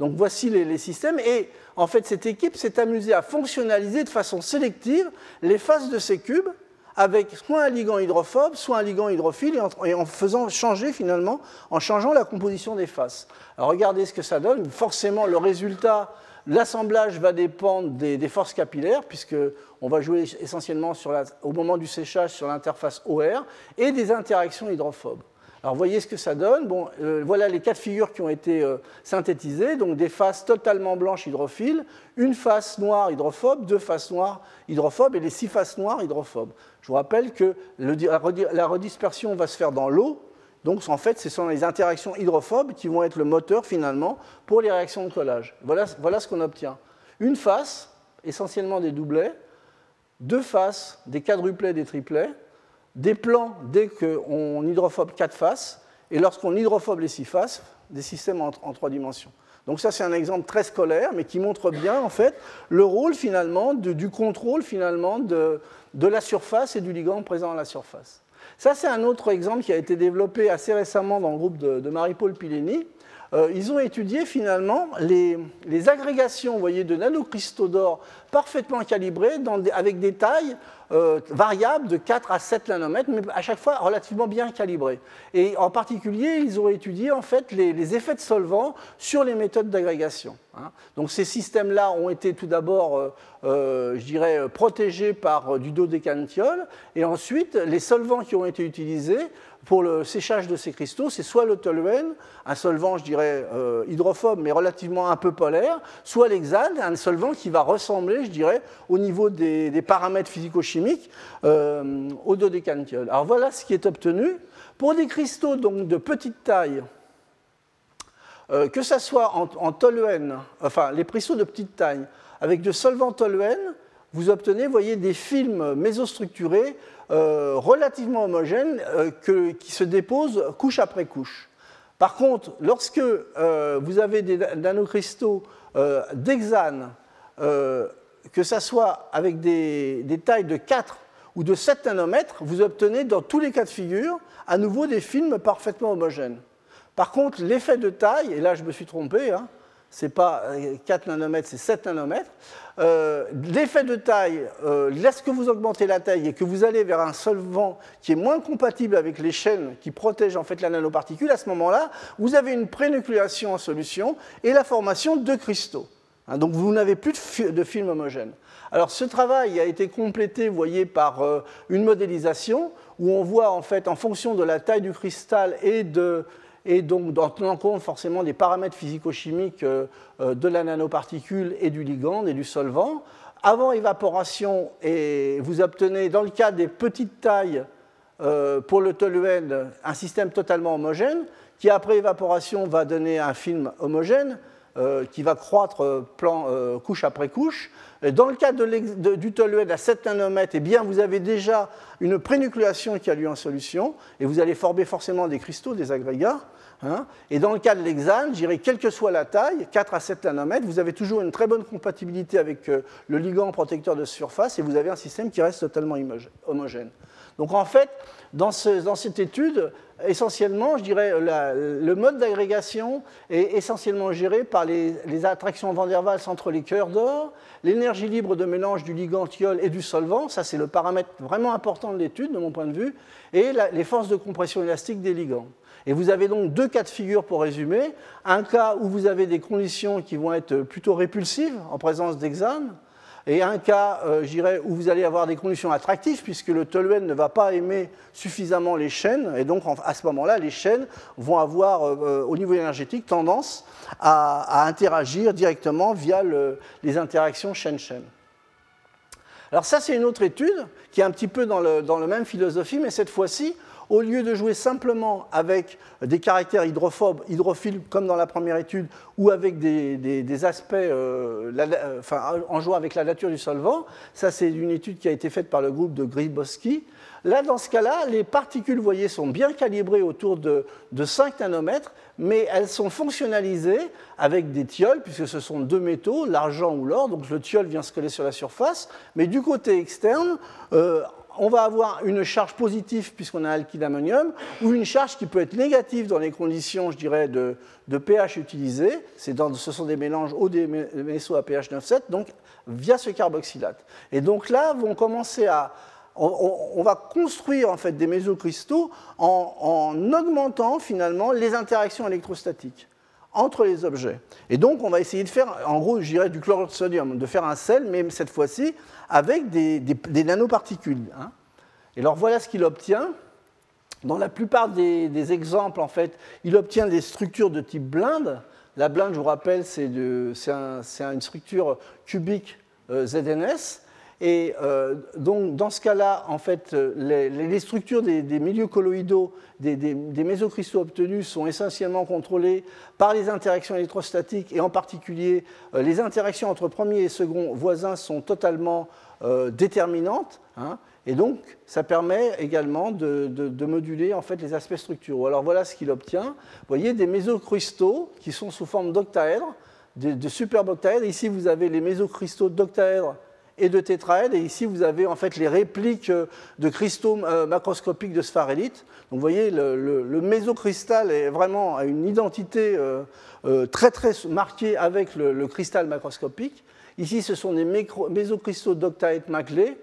Donc voici les, systèmes. Et en fait, cette équipe s'est amusée à fonctionnaliser de façon sélective les faces de ces cubes avec soit un ligand hydrophobe, soit un ligand hydrophile, et en, et en, faisant changer finalement, en changeant la composition des faces. Alors regardez ce que ça donne. Forcément, le résultat L'assemblage va dépendre des, forces capillaires, puisqu'on va jouer essentiellement au moment du séchage sur l'interface OR, et des interactions hydrophobes. Alors voyez ce que ça donne. Bon, euh, voilà les quatre figures qui ont été euh, synthétisées. Donc des faces totalement blanches hydrophiles, une face noire hydrophobe, deux faces noires hydrophobes et les six faces noires hydrophobes. Je vous rappelle que la redispersion va se faire dans l'eau, donc en fait, ce sont les interactions hydrophobes qui vont être le moteur finalement pour les réactions de collage. Voilà, ce qu'on obtient. Une face, essentiellement des doublets, deux faces, des quadruplets, des triplets, des plans dès qu'on hydrophobe quatre faces, et lorsqu'on hydrophobe les six faces, des systèmes en, trois dimensions. Donc ça, c'est un exemple très scolaire, mais qui montre bien en fait le rôle finalement du contrôle finalement de la surface et du ligand présent à la surface. Ça, c'est un autre exemple qui a été développé assez récemment dans le groupe de, Marie-Paul Pileni. Euh, ils ont étudié finalement les, agrégations voyez, de nanocristaux d'or parfaitement calibrés avec des tailles euh, variables de 4 à 7 nanomètres, mais à chaque fois relativement bien calibrées. Et en particulier, ils ont étudié en fait les, effets de solvants sur les méthodes d'agrégation. Hein. Donc ces systèmes-là ont été tout d'abord, euh, je dirais, protégés par du dodécantiol, et ensuite les solvants qui ont été utilisés pour le séchage de ces cristaux, c'est soit le toluen, un solvant, je dirais, hydrophobe, mais relativement un peu polaire, soit l'hexane, un solvant qui va ressembler, je dirais, au niveau des, paramètres physico-chimiques euh, au dodécantiol. Alors voilà ce qui est obtenu. Pour des cristaux de petite taille, euh, que ce soit en, toluen, enfin les cristaux de petite taille, avec de solvant toluen, vous obtenez, voyez, des films mésostructurés euh, relativement homogènes qui se déposent couche après couche. Par contre, lorsque vous avez des nanocristaux d'hexane que ce soit avec des, tailles de 4 ou de 7 nanomètres, vous obtenez dans tous les cas de figure à nouveau des films parfaitement homogènes. Par contre, l'effet de taille, et là je me suis trompé, hein, c'est pas 4 euh, nanomètres, c'est 7 nanomètres. Euh, l'effet de taille, euh, lorsque vous augmentez la taille et que vous allez vers un solvant qui est moins compatible avec les chaînes qui protègent en fait la nanoparticule, à ce moment-là, vous avez une prénucléation en solution et la formation de cristaux. Hein, donc vous n'avez plus de, film homogène. Alors ce travail a été complété, vous voyez, par une modélisation où on voit en fait en fonction de la taille du cristal et de et donc en tenant compte forcément des paramètres physico-chimiques euh, euh, de la nanoparticule et du ligand et du solvant. Avant évaporation, et vous obtenez, dans le cas des petites tailles euh, pour le toluène, un système totalement homogène, qui après évaporation va donner un film homogène, qui va croître plan, couche après couche. Dans le cas du toluène à 7 nanomètres, eh bien, vous avez déjà une prénucléation qui a lieu en solution, et vous allez former forcément des cristaux, des agrégats. Hein. et dans le cas de l'hexane, j'irai quelle que soit la taille, 4 à 7 nanomètres, vous avez toujours une très bonne compatibilité avec euh, le ligand protecteur de surface, et vous avez un système qui reste totalement homogène. Donc en fait, dans, cette étude, essentiellement, je dirais, le mode d'agrégation est essentiellement géré par les, attractions Van der Waals entre les cœurs d'or, l'énergie libre de mélange du ligand thiol et du solvant, ça c'est le paramètre vraiment important de l'étude de mon point de vue, et les forces de compression élastique des ligands. Et vous avez donc deux cas de figure pour résumer. Un cas où vous avez des conditions qui vont être plutôt répulsives en présence d'hexane, et un cas, euh, dirais, où vous allez avoir des conditions attractives, puisque le toluène ne va pas aimer suffisamment les chaînes, et donc à ce moment-là, les chaînes vont avoir, euh, euh, au niveau énergétique, tendance à, interagir directement via les interactions chaîne-chaîne. Alors ça, c'est une autre étude qui est un petit peu dans le, dans le même philosophie, mais cette fois-ci, au lieu de jouer simplement avec des caractères hydrophobes, hydrophiles comme dans la première étude, ou avec des, aspects, euh, enfin, en jouant avec la nature du solvant, ça c'est une étude qui a été faite par le groupe de Grybowski. Là, dans ce cas-là, les particules, vous voyez, sont bien calibrées autour de, 5 nanomètres, mais elles sont fonctionnalisées avec des thiols, puisque ce sont deux métaux, l'argent ou l'or, donc le thiol vient se coller sur la surface, mais du côté externe, euh, on va avoir une charge positive puisqu'on a un alkyle ammonium, ou une charge qui peut être négative dans les conditions, je dirais, de, pH utilisées. ce sont des mélanges eau des méso à pH 9,7, donc via ce carboxylate. Et donc là, on, va construire en fait des mésocristaux en, en augmentant finalement les interactions électrostatiques entre les objets. Et donc, on va essayer de faire, en gros, je du chlorure de sodium, de faire un sel, mais cette fois-ci avec des, nanoparticules. Hein. Et alors, voilà ce qu'il obtient. Dans la plupart des, exemples, en fait, il obtient des structures de type blinde. La blinde, je vous rappelle, c'est une structure cubique euh, ZNS. Et euh, donc, dans ce cas-là, en fait, euh, les, structures des, milieux colloïdaux, des, mésocristaux obtenus, sont essentiellement contrôlées par les interactions électrostatiques, et en particulier, euh, les interactions entre premier et second voisins sont totalement déterminantes. Hein. et donc, ça permet également de, moduler en fait, les aspects structuraux. Alors, voilà ce qu'il obtient. Vous voyez des mésocristaux qui sont sous forme d'octaèdres, de, de superboctaèdres. Ici, vous avez les mésocristaux d'octaèdres et de tétraèdres. Et ici, vous avez en fait les répliques de cristaux euh, macroscopiques de spharélite. Donc, vous voyez, le, mésocristal est vraiment à une identité euh, euh, très très marquée avec le, cristal macroscopique. Ici, ce sont des mésocristaux d'octaèdre Maclay,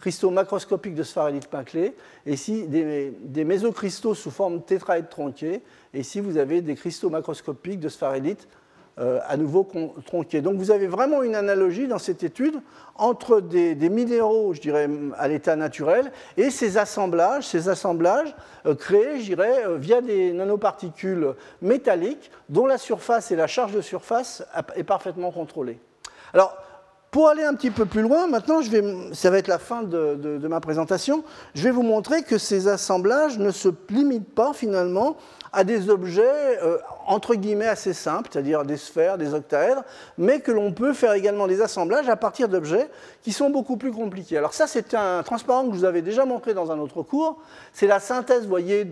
cristaux macroscopiques de spharélite Maclay. Et ici, des, des mésocristaux sous forme tétraèdre tronqué. Et ici, vous avez des cristaux macroscopiques de spharélite euh, à nouveau tronqués. Donc vous avez vraiment une analogie dans cette étude entre des, minéraux, je dirais, à l'état naturel et ces assemblages, ces assemblages euh, créés, je dirais, euh, via des nanoparticules métalliques dont la surface et la charge de surface est parfaitement contrôlée. Alors, pour aller un petit peu plus loin, maintenant, je vais, ça va être la fin de ma présentation, je vais vous montrer que ces assemblages ne se limitent pas finalement à des objets euh, entre guillemets assez simples, c'est-à-dire des sphères, des octaèdres, mais que l'on peut faire également des assemblages à partir d'objets qui sont beaucoup plus compliqués. Alors ça, c'est un transparent que je vous avais déjà montré dans un autre cours. C'est la synthèse, vous voyez,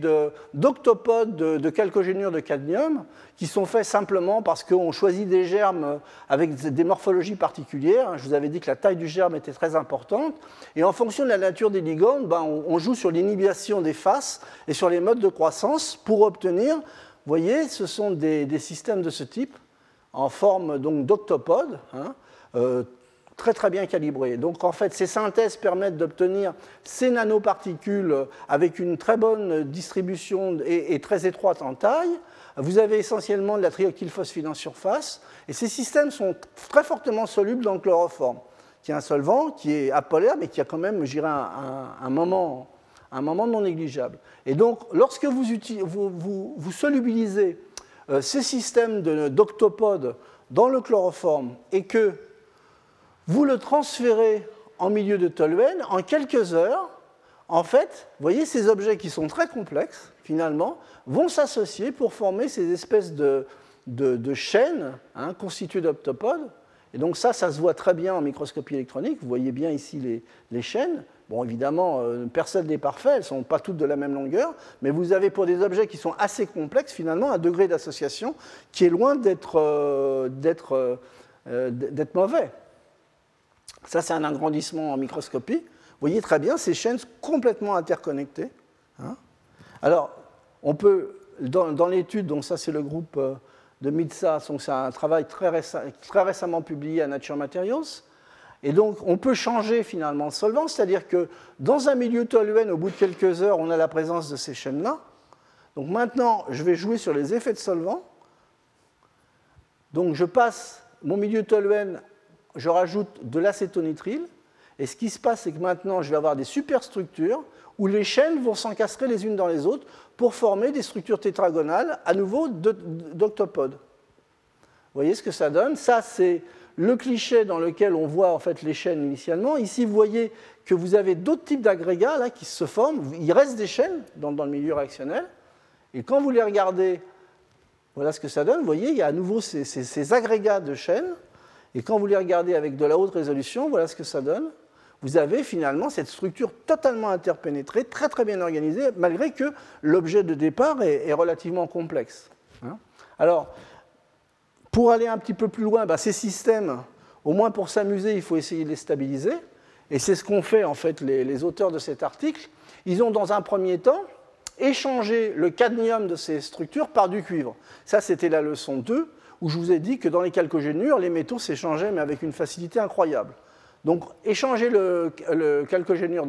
d'octopodes de, de, chalcogénures de cadmium qui sont faits simplement parce qu'on choisit des germes avec des morphologies particulières. Je vous avais dit que la taille du germe était très importante. Et en fonction de la nature des ligands, ben, on joue sur l'inhibition des faces et sur les modes de croissance pour obtenir, vous voyez, ce sont des, systèmes de ce type. en forme d'octopode, hein, euh, très très bien calibré. Donc en fait, ces synthèses permettent d'obtenir ces nanoparticules avec une très bonne distribution et, très étroite en taille. Vous avez essentiellement de la triactylphosphine en surface, et ces systèmes sont très fortement solubles dans le chloroforme, qui est un solvant qui est apolaire, mais qui a quand même, je un, moment, un moment non négligeable. Et donc, lorsque vous, solubilisez euh, ces systèmes d'octopodes dans le chloroforme et que vous le transférez en milieu de toluène, en quelques heures, en fait, vous voyez, ces objets qui sont très complexes, finalement, vont s'associer pour former ces espèces de, chaînes hein, constituées d'octopodes. Et donc ça, ça se voit très bien en microscopie électronique. Vous voyez bien ici les, chaînes. Bon, évidemment, euh, personne n'est parfait, elles ne sont pas toutes de la même longueur, mais vous avez pour des objets qui sont assez complexes, finalement, un degré d'association qui est loin d'être euh, euh, mauvais. Ça, c'est un agrandissement en microscopie. Vous voyez très bien ces chaînes complètement interconnectées. Hein. Alors, on peut, dans, l'étude, donc ça c'est le groupe de MITSA, c'est un travail très, récemment publié à Nature Materials, et donc on peut changer finalement le solvant, c'est-à-dire que dans un milieu toluène, au bout de quelques heures, on a la présence de ces chaînes-là. Donc maintenant, je vais jouer sur les effets de solvant. Donc je passe mon milieu toluène je rajoute de l'acétonitrile, et ce qui se passe, c'est que maintenant, je vais avoir des superstructures où les chaînes vont s'encastrer les unes dans les autres pour former des structures tétragonales, à nouveau d'octopodes. Vous voyez ce que ça donne? Ça, c'est le cliché dans lequel on voit en fait les chaînes initialement. Ici, vous voyez que vous avez d'autres types d'agrégats là qui se forment. Il reste des chaînes dans, le milieu réactionnel. Et quand vous les regardez, voilà ce que ça donne. Vous voyez, il y a à nouveau ces agrégats de chaînes et quand vous les regardez avec de la haute résolution, voilà ce que ça donne. Vous avez finalement cette structure totalement interpénétrée, très très bien organisée, malgré que l'objet de départ est, relativement complexe. Hein. Alors, pour aller un petit peu plus loin, bah, ces systèmes, au moins pour s'amuser, il faut essayer de les stabiliser. Et c'est ce qu'ont fait en fait les, auteurs de cet article. Ils ont dans un premier temps échangé le cadmium de ces structures par du cuivre. Ça, c'était la leçon 2 où je vous ai dit que dans les chalcogénures, les métaux s'échangeaient, mais avec une facilité incroyable. Donc, échanger le, le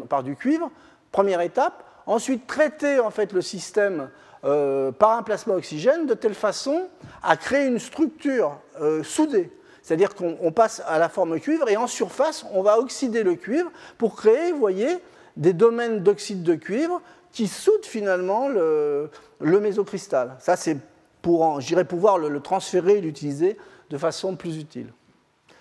par du cuivre, première étape. Ensuite, traiter en fait le système euh, par un plasma oxygène de telle façon à créer une structure euh, soudée. C'est-à-dire qu'on passe à la forme cuivre et en surface, on va oxyder le cuivre pour créer, voyez, des domaines d'oxyde de cuivre qui soudent finalement le, le mésocristal. Ça, c'est pour j'irai pouvoir le, transférer et l'utiliser de façon plus utile.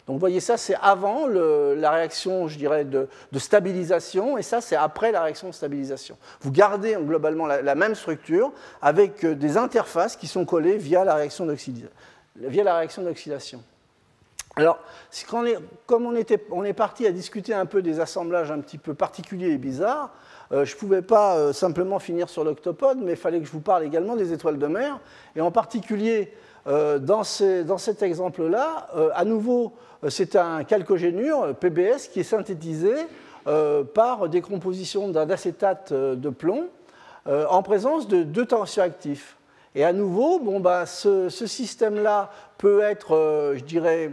Donc vous voyez, ça c'est avant la réaction, je dirais, de, stabilisation, et ça c'est après la réaction de stabilisation. Vous gardez globalement la, même structure avec euh, des interfaces qui sont collées via la réaction d'oxydation. Alors, comme on, était, on est parti à discuter un peu des assemblages un petit peu particuliers et bizarres, euh, je ne pouvais pas euh, simplement finir sur l'octopode, mais il fallait que je vous parle également des étoiles de mer. Et en particulier, euh, dans, cet exemple-là, à nouveau, c'est un calcogénure, PBS, qui est synthétisé par décomposition d'un acétate de plomb en présence de deux tensioactifs. Et à nouveau, bon, bah, ce système-là peut être, je dirais,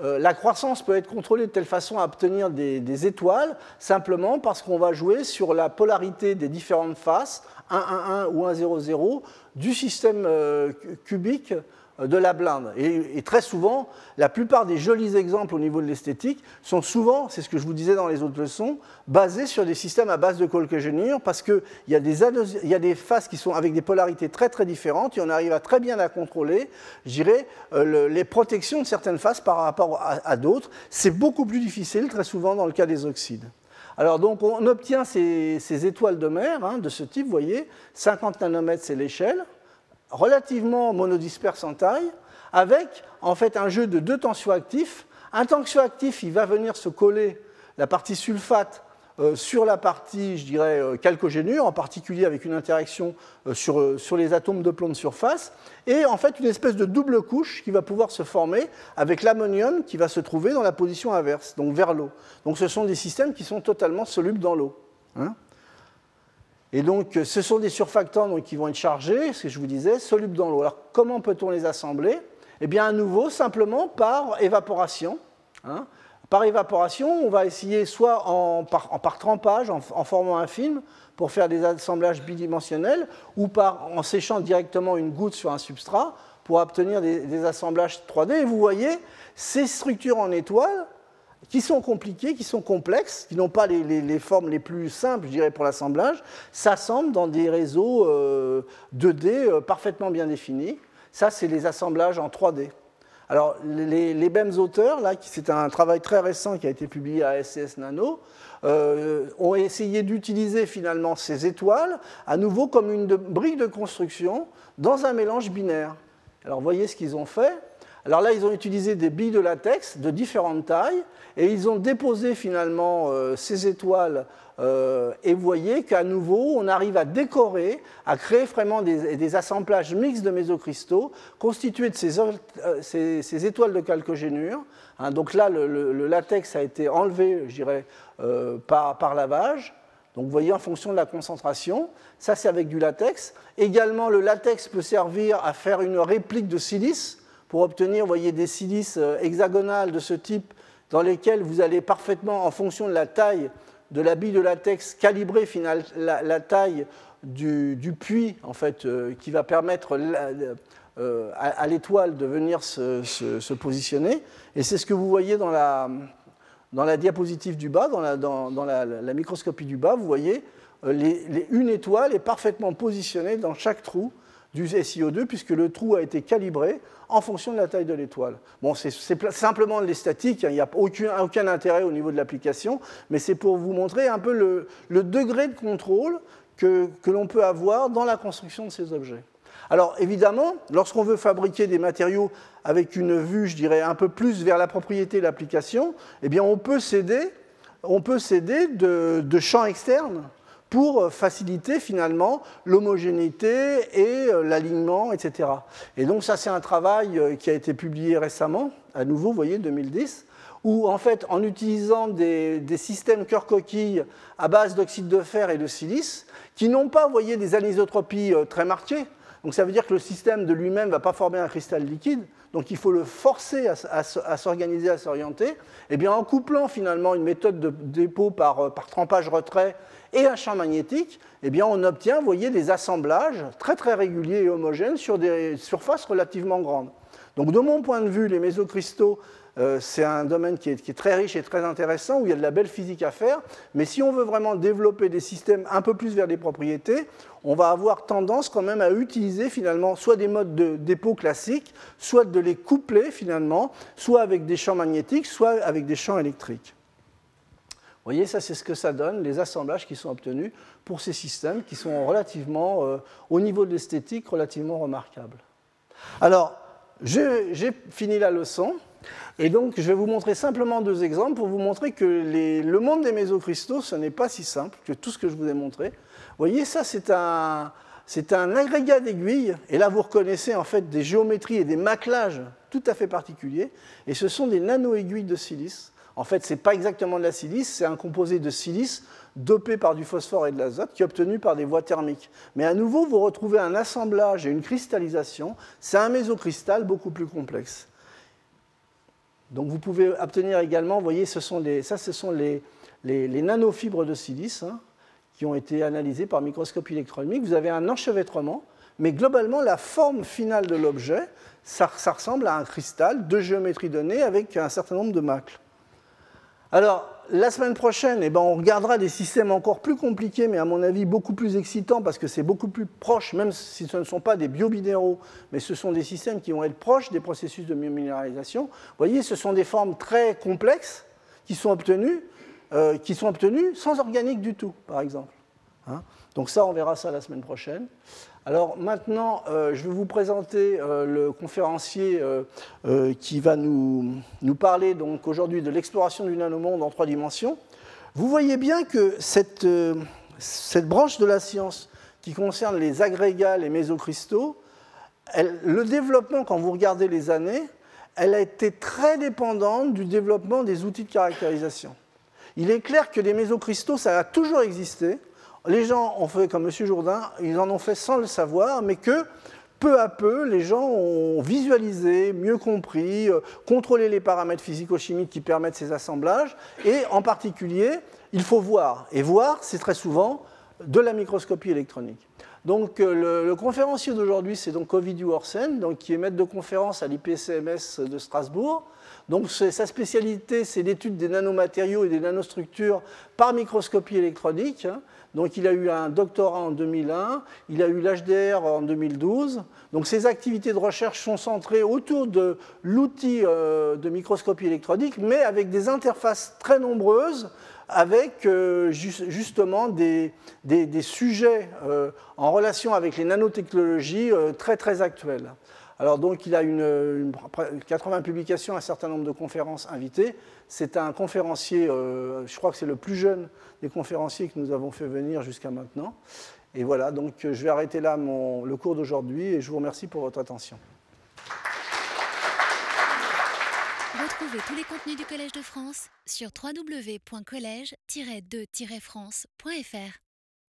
euh, la croissance peut être contrôlée de telle façon à obtenir des, étoiles, simplement parce qu'on va jouer sur la polarité des différentes faces, 1, 1, 1 ou 1, 0, 0, du système euh, cubique euh, de la blinde. Et, très souvent, la plupart des jolis exemples au niveau de l'esthétique sont souvent, c'est ce que je vous disais dans les autres leçons, basés sur des systèmes à base de colcogénure parce qu'il y, il y a des faces qui sont avec des polarités très très différentes et on arrive à très bien à contrôler, je dirais, euh, les protections de certaines faces par rapport à, d'autres. C'est beaucoup plus difficile très souvent dans le cas des oxydes. Alors donc on obtient ces, étoiles de mer hein, de ce type, vous voyez, 50 nanomètres c'est l'échelle, relativement monodisperse en taille, avec en fait un jeu de deux tensioactifs. Un tensioactif, il va venir se coller la partie sulfate euh, sur la partie, je dirais, euh, calcogénure, en particulier avec une interaction euh, sur, sur, les atomes de plomb de surface, et en fait une espèce de double couche qui va pouvoir se former avec l'ammonium qui va se trouver dans la position inverse, donc vers l'eau. Donc ce sont des systèmes qui sont totalement solubles dans l'eau. Hein. Et donc, ce sont des surfactants qui vont être chargés, ce que je vous disais, solubles dans l'eau. Alors, comment peut-on les assembler? Eh bien, à nouveau, simplement par évaporation. Hein. Par évaporation, on va essayer soit en, par, trempage, en, formant un film, pour faire des assemblages bidimensionnels, ou par, en séchant directement une goutte sur un substrat, pour obtenir des, assemblages 3D. Et vous voyez, ces structures en étoiles, qui sont compliquées, qui sont complexes, qui n'ont pas les, formes les plus simples, je dirais, pour l'assemblage, s'assemblent dans des réseaux 2D euh, euh, parfaitement bien définis. Ça, c'est les assemblages en 3D. Alors, les, mêmes auteurs, là, c'est un travail très récent qui a été publié à SCS Nano, euh, ont essayé d'utiliser finalement ces étoiles à nouveau comme une brique de construction dans un mélange binaire. Alors, voyez ce qu'ils ont fait. Alors là, ils ont utilisé des billes de latex de différentes tailles et ils ont déposé finalement euh, ces étoiles. Euh, et vous voyez qu'à nouveau, on arrive à décorer, à créer vraiment des, assemblages mixtes de mésocristaux constitués de ces, euh, étoiles de calcogénure. Hein, donc là, le, latex a été enlevé, je dirais, par, par lavage. Donc vous voyez en fonction de la concentration, ça c'est avec du latex. Également le latex peut servir à faire une réplique de silice pour obtenir voyez, des silices euh, hexagonales de ce type dans lesquelles vous allez parfaitement, en fonction de la taille de la bille de latex, calibrer final, la, taille du, puits en fait, euh, qui va permettre euh, à, l'étoile de venir se, positionner. Et c'est ce que vous voyez dans la, dans la diapositive du bas, dans la, dans, la, microscopie du bas, vous voyez une étoile est parfaitement positionnée dans chaque trou du SiO2 puisque le trou a été calibré en fonction de la taille de l'étoile. Bon, c'est simplement de l'esthétique, hein, il n'y a aucun, aucun, intérêt au niveau de l'application, mais c'est pour vous montrer un peu le, degré de contrôle que, que l'on peut avoir dans la construction de ces objets. Alors évidemment, lorsqu'on veut fabriquer des matériaux avec une vue, je dirais, un peu plus vers la propriété de l'application, eh bien on peut s'aider on peut de champs externes pour euh, faciliter finalement l'homogénéité et euh, l'alignement, etc. Et donc ça c'est un travail euh, qui a été publié récemment, à nouveau, vous voyez, 2010, où en fait en utilisant des, systèmes cœur-coquille à base d'oxyde de fer et de silice, qui n'ont pas, vous voyez, des anisotropies très marquées, donc ça veut dire que le système de lui-même ne va pas former un cristal liquide, donc il faut le forcer à, s'organiser, à s'orienter. Et eh bien en couplant finalement une méthode de dépôt par, par trempage-retrait et un champ magnétique, eh bien, on obtient, voyez, des assemblages très très réguliers et homogènes sur des surfaces relativement grandes. Donc de mon point de vue, les mésocristaux, euh, c'est un domaine qui est, très riche et très intéressant, où il y a de la belle physique à faire, mais si on veut vraiment développer des systèmes un peu plus vers des propriétés, on va avoir tendance quand même à utiliser finalement soit des modes de dépôt classiques, soit de les coupler finalement, soit avec des champs magnétiques, soit avec des champs électriques. Vous voyez, ça c'est ce que ça donne, les assemblages qui sont obtenus pour ces systèmes qui sont relativement, euh, au niveau de l'esthétique, relativement remarquables. Alors, j'ai fini la leçon, et donc je vais vous montrer simplement deux exemples pour vous montrer que le monde des mésocristaux, ce n'est pas si simple que tout ce que je vous ai montré. Vous voyez, ça c'est un, c'est un agrégat d'aiguilles, et là vous reconnaissez en fait des géométries et des maclages tout à fait particuliers, et ce sont des nano-aiguilles de silice en fait, ce n'est pas exactement de la silice, c'est un composé de silice dopé par du phosphore et de l'azote qui est obtenu par des voies thermiques. Mais à nouveau, vous retrouvez un assemblage et une cristallisation. C'est un mésocristal beaucoup plus complexe. Donc vous pouvez obtenir également, vous voyez, ce sont ça ce sont les, nanofibres de silice hein, qui ont été analysées par microscopie électronique. Vous avez un enchevêtrement, mais globalement, la forme finale de l'objet, ça ressemble à un cristal de géométrie donnée avec un certain nombre de macles. Alors, la semaine prochaine, eh ben, on regardera des systèmes encore plus compliqués, mais à mon avis beaucoup plus excitants, parce que c'est beaucoup plus proche, même si ce ne sont pas des biobinéraux, mais ce sont des systèmes qui vont être proches des processus de biominéralisation. Vous voyez, ce sont des formes très complexes qui sont obtenues, euh, qui sont obtenues sans organique du tout, par exemple. Hein. Donc ça, on verra ça la semaine prochaine. Alors maintenant, euh, je vais vous présenter euh, le conférencier euh, qui va nous, nous parler donc aujourd'hui de l'exploration du nanomonde en trois dimensions. Vous voyez bien que cette, cette branche de la science qui concerne les agrégats, les mésocristaux, le développement, quand vous regardez les années, elle a été très dépendante du développement des outils de caractérisation. Il est clair que les mésocristaux, ça a toujours existé, les gens ont fait comme M. Jourdain, ils en ont fait sans le savoir, mais que peu à peu, les gens ont visualisé, mieux compris, euh, contrôlé les paramètres physico-chimiques qui permettent ces assemblages. Et en particulier, il faut voir. Et voir, c'est très souvent de la microscopie électronique. Donc euh, le, conférencier d'aujourd'hui, c'est donc Ovidiu Orsen, donc, qui est maître de conférence à l'IPCMS de Strasbourg. Donc sa spécialité, c'est l'étude des nanomatériaux et des nanostructures par microscopie électronique. Hein. Donc il a eu un doctorat en 2001, il a eu l'HDR en 2012. Donc ses activités de recherche sont centrées autour de l'outil euh, de microscopie électronique, mais avec des interfaces très nombreuses avec euh, justement des, sujets euh, en relation avec les nanotechnologies très très actuels. Alors donc il a une, 80 publications, un certain nombre de conférences invitées. C'est un conférencier, euh, je crois que c'est le plus jeune des conférenciers que nous avons fait venir jusqu'à maintenant. Et voilà, donc je vais arrêter là le cours d'aujourd'hui et je vous remercie pour votre attention. Retrouvez tous les contenus du Collège de France sur www.colège-2-france.fr.